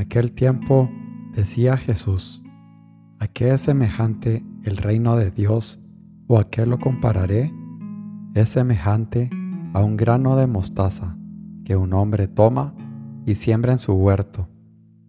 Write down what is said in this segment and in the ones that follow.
aquel tiempo decía Jesús, ¿a qué es semejante el reino de Dios o a qué lo compararé? Es semejante a un grano de mostaza que un hombre toma y siembra en su huerto.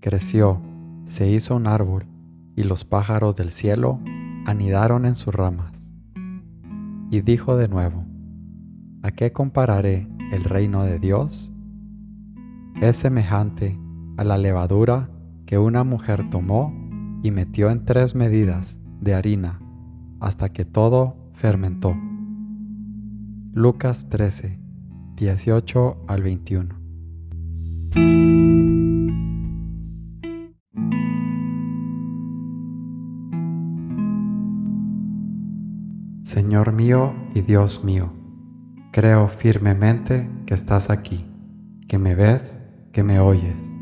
Creció, se hizo un árbol y los pájaros del cielo anidaron en sus ramas. Y dijo de nuevo, ¿a qué compararé el reino de Dios? Es semejante a la levadura que una mujer tomó y metió en tres medidas de harina hasta que todo fermentó. Lucas 13, 18 al 21. Señor mío y Dios mío, creo firmemente que estás aquí, que me ves, que me oyes.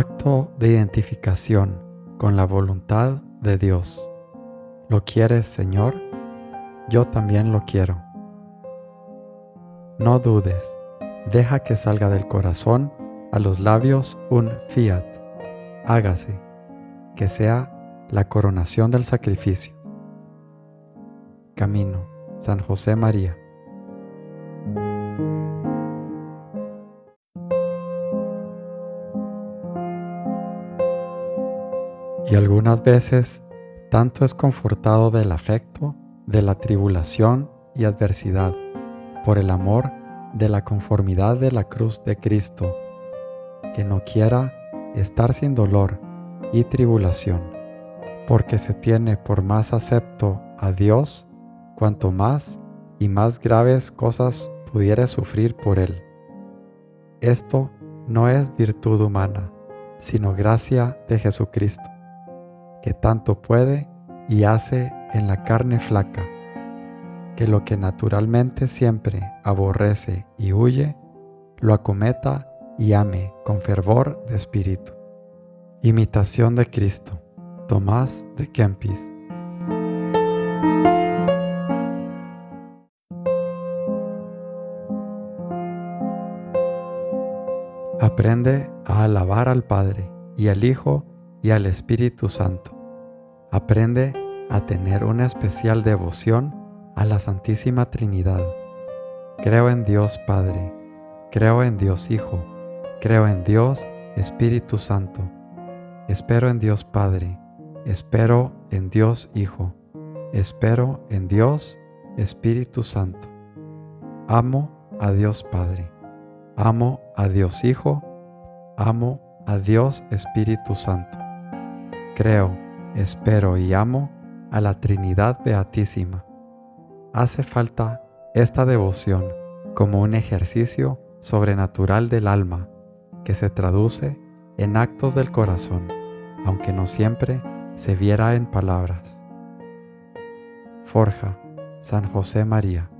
Acto de identificación con la voluntad de Dios. ¿Lo quieres, Señor? Yo también lo quiero. No dudes, deja que salga del corazón a los labios un fiat. Hágase, que sea la coronación del sacrificio. Camino, San José María. Y algunas veces tanto es confortado del afecto, de la tribulación y adversidad, por el amor de la conformidad de la cruz de Cristo, que no quiera estar sin dolor y tribulación, porque se tiene por más acepto a Dios cuanto más y más graves cosas pudiere sufrir por Él. Esto no es virtud humana, sino gracia de Jesucristo que tanto puede y hace en la carne flaca, que lo que naturalmente siempre aborrece y huye, lo acometa y ame con fervor de espíritu. Imitación de Cristo, Tomás de Kempis. Aprende a alabar al Padre y al Hijo y al Espíritu Santo. Aprende a tener una especial devoción a la Santísima Trinidad. Creo en Dios Padre, creo en Dios Hijo, creo en Dios Espíritu Santo. Espero en Dios Padre, espero en Dios Hijo, espero en Dios Espíritu Santo. Amo a Dios Padre, amo a Dios Hijo, amo a Dios Espíritu Santo. Creo, espero y amo a la Trinidad Beatísima. Hace falta esta devoción como un ejercicio sobrenatural del alma que se traduce en actos del corazón, aunque no siempre se viera en palabras. Forja, San José María.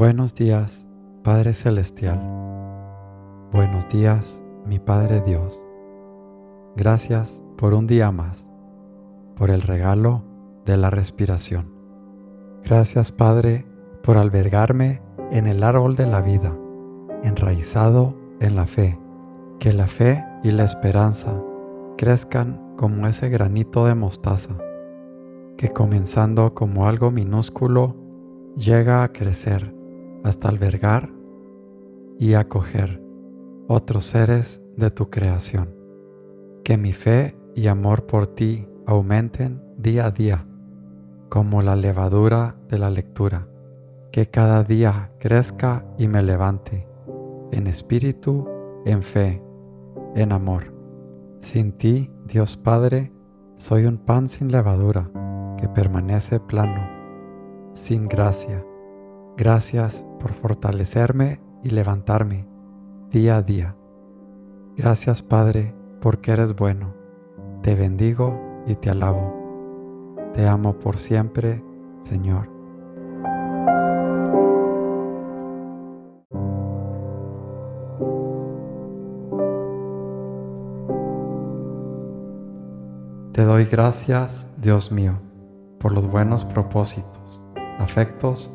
Buenos días, Padre Celestial. Buenos días, mi Padre Dios. Gracias por un día más, por el regalo de la respiración. Gracias, Padre, por albergarme en el árbol de la vida, enraizado en la fe. Que la fe y la esperanza crezcan como ese granito de mostaza, que comenzando como algo minúsculo llega a crecer hasta albergar y acoger otros seres de tu creación. Que mi fe y amor por ti aumenten día a día, como la levadura de la lectura. Que cada día crezca y me levante, en espíritu, en fe, en amor. Sin ti, Dios Padre, soy un pan sin levadura que permanece plano, sin gracia. Gracias por fortalecerme y levantarme día a día. Gracias Padre porque eres bueno. Te bendigo y te alabo. Te amo por siempre, Señor. Te doy gracias, Dios mío, por los buenos propósitos, afectos